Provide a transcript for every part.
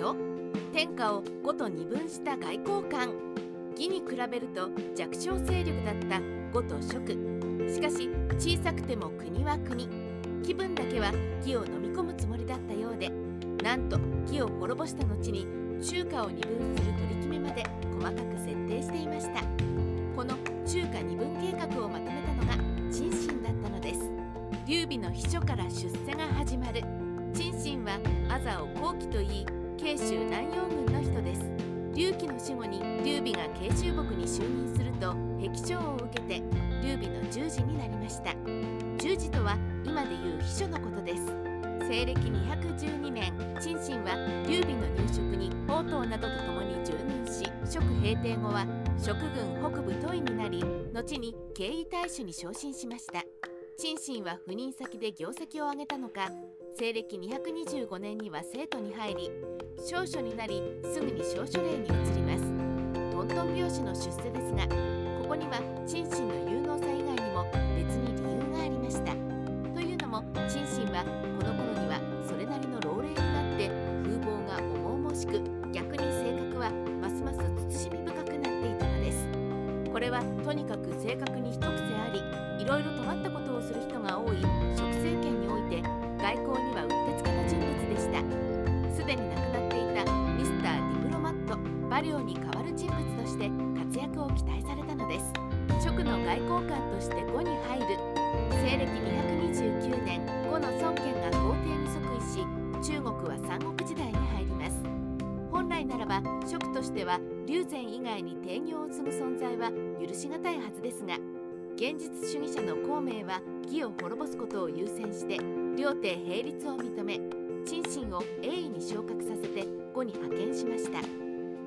と天下を5と二分した外交官。義に比べると弱小勢力だった呉と蜀しかし小さくても国は国。気分だけは義を飲み込むつもりだったようでなんと義を滅ぼした後に中華を二分する取り決めまで細かく設定していました。この中華二分計画をまとめたのが陳信だったのです。劉備の秘書から出世が始まる。陳信はアザを後期といい慶州南陽郡の人です。劉貴の死後に劉備が慶州牧に就任すると壁長を受けて劉備の従事になりました。従事とは今でいう秘書のことです。西暦212年陳信は劉備の入植に宝刀などと共に従軍し蜀平定後は蜀軍北部都尉になり後に敬意大使に昇進しました。陳信は赴任先で業績を上げたのか西暦225年には生徒に入り少書になりすぐに小書令に移ります。トントン拍子の出世ですがここには陳信の有能さ以外にも別に理由がありました。というのも陳信はこの頃にはそれなりの老齢になって風貌が重々しく逆に性格はますます慎み深くなっていたのです。これはとにかく性格に一癖ありいろいろ尖ったことをする人が多い外交にはうってつけの人物でした。すでに亡くなっていたミスター・ディプロマットバリオに代わる人物として活躍を期待されたのです。職の外交官として呉に入る。西暦229年呉の孫権が皇帝に即位し中国は三国時代に入ります。本来ならば職としては龍禅以外に提業を継ぐ存在は許し難いはずですが現実主義者の孔明は義を滅ぼすことを優先して両帝並立を認め陳信を鋭意に昇格させて呉に派遣しました。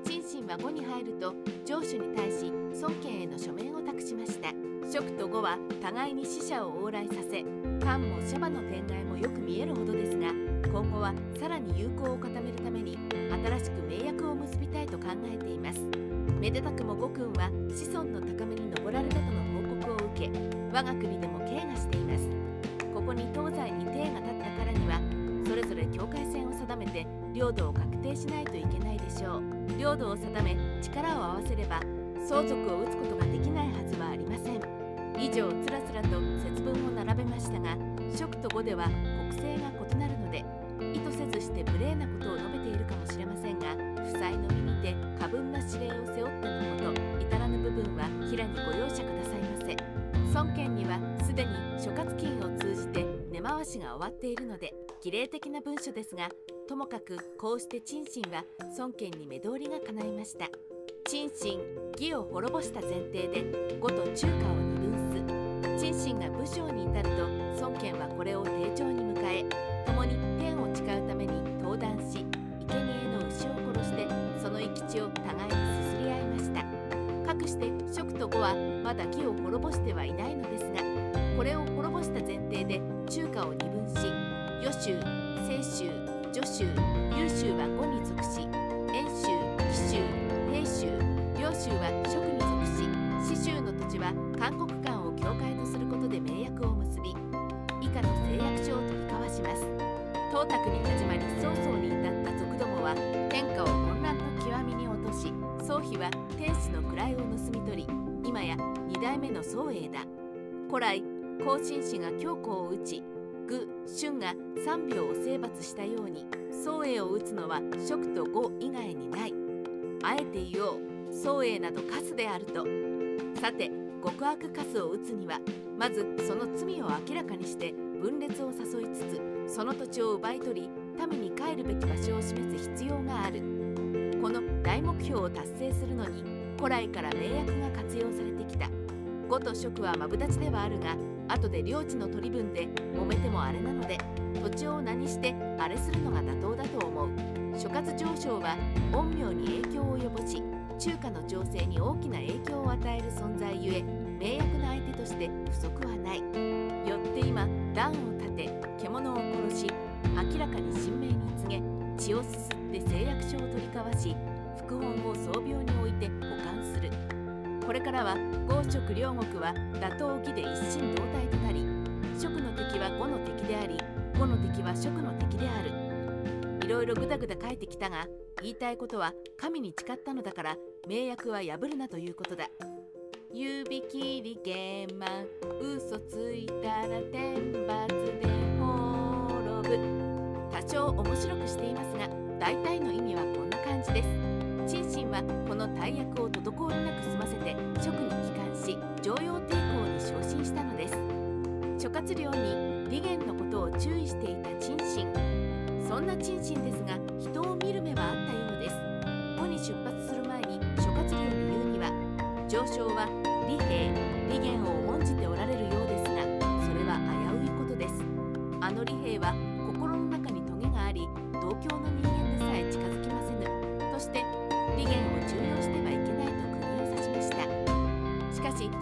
陳信は呉に入ると上司に対し孫権への書面を託しました。蜀と呉は互いに死者を往来させ漢もシャバの天外もよく見えるほどですが今後はさらに友好を固めるために新しく盟約を結びたいと考えています。めでたくも呉君は子孫の高めに登られたとの報告を受け我が国でも敬賀しています。領土を確定しないといけないでしょう。領土を定め力を合わせれば相続を打つことができないはずはありません。以上つらつらと節分を並べましたが蜀と呉では国勢が異なるので意図せずして無礼なことを述べているかもしれませんが負債の身にて過分な指令を背負ってのこと至らぬ部分は平にご容赦くださいませ。孫権にはすでに諸葛金を通じて根回しが終わっているので儀礼的な文書ですがともかくこうして陳信は孫権に目通りが叶いました。陳信義を滅ぼした前提で呉と中華を二分す。陳信が武将に至ると孫権はこれを丁重に迎え共に天を誓うために登壇し生贄の牛を殺してその生き地を互いにすすり合いました。かくして蜀と呉はまだ義を滅ぼしてはいないのですがこれを滅ぼした前提で中華を二分し余州清州徐州優州は呉に属し遠州紀州平州両州は蜀に属し四州の土地は韓国間を境界とすることで盟約を結び以下の誓約書を取り交わします。董卓に始まり曹操に至った族どもは天下を混乱の極みに落とし宗妃は天子の位を盗み取り今や二代目の宗英だ。古来後進氏が強行を打ちが三秒を征伐したように宗英を打つのは蜀と呉以外にない。あえて言おう宗英などカスであると。さて極悪カスを打つにはまずその罪を明らかにして分裂を誘いつつその土地を奪い取り民に帰るべき場所を示す必要がある。この大目標を達成するのに古来から盟約が活用されてきた。呉と蜀はマブダチではあるが後で領地の取り分で揉めてもあれなので土地を何してあれするのが妥当だと思う。諸葛上昇は陰陽に影響を及ぼし中華の情勢に大きな影響を与える存在ゆえ名役の相手として不足はない。よって今断を立て獣を殺し明らかに神明に告げ血をすすって誓約書を取り交わし副本を装病に置いて保管する。これからは豪蜀両国は打倒義で一心同体となり蜀の敵は呉の敵であり呉の敵は蜀の敵である。いろいろぐだぐだ書いてきたが言いたいことは神に誓ったのだから名約は破るなということだ。指切り玄満嘘ついたら天罰で滅ぶ。多少面白くしていますが大体の意味はこんな感じです。陳信はこの大役を滞りなく済ませて職に帰還し常用抵抗に昇進したのです。諸葛亮に利元のことを注意していた陳信。そんな陳信ですが人を見る目はあったようです。後に出発する前に諸葛亮に言うには上昇は利兵利元を重んじておられるようです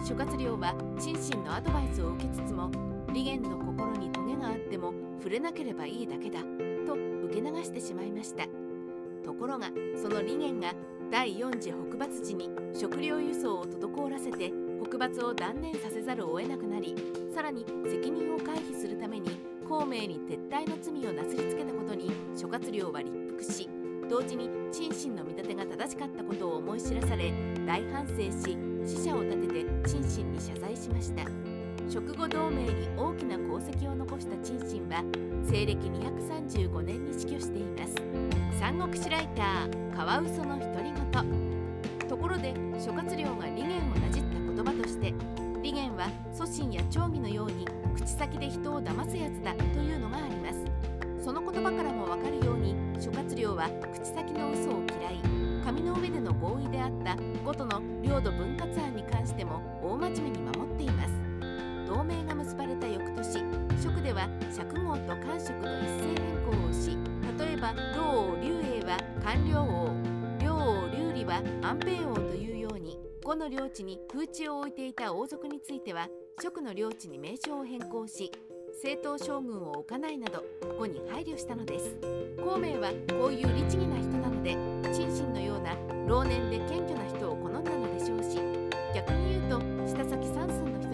諸葛亮は陳信のアドバイスを受けつつも利元の心にトゲがあっても触れなければいいだけだと受け流してしまいました。ところがその利元が第4次北伐時に食料輸送を滞らせて北伐を断念させざるを得なくなりさらに責任を回避するために孔明に撤退の罪をなすりつけたことに諸葛亮は立腹し同時に陳信の見立てが正しかったことを思い知らされ大反省し死者を立てて陳信に謝罪しました。食後同盟に大きな功績を残した陳信は西暦235年に死去しています。三国志ライターカワウソの独り言。ところで諸葛亮が利元をなじった言葉として利元は祖神や長義のように口先で人を騙すやつだというのがあります。その言葉からもわかるように諸葛亮は口先の嘘をった五都の領土分割案に関しても大真面目に守っています。同盟が結ばれた翌年職では釈号と官職の一斉変更をし例えば老王劉英は官僚王。領王劉理は安平王というように五の領地に風地を置いていた王族については職の領地に名称を変更し正当将軍を置かないなど五に配慮したのです。孔明はこういう律儀な人なので陳信のような老年で謙虚な人を好んだのでしょうし逆に言うと下先三寸の人